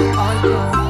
I good.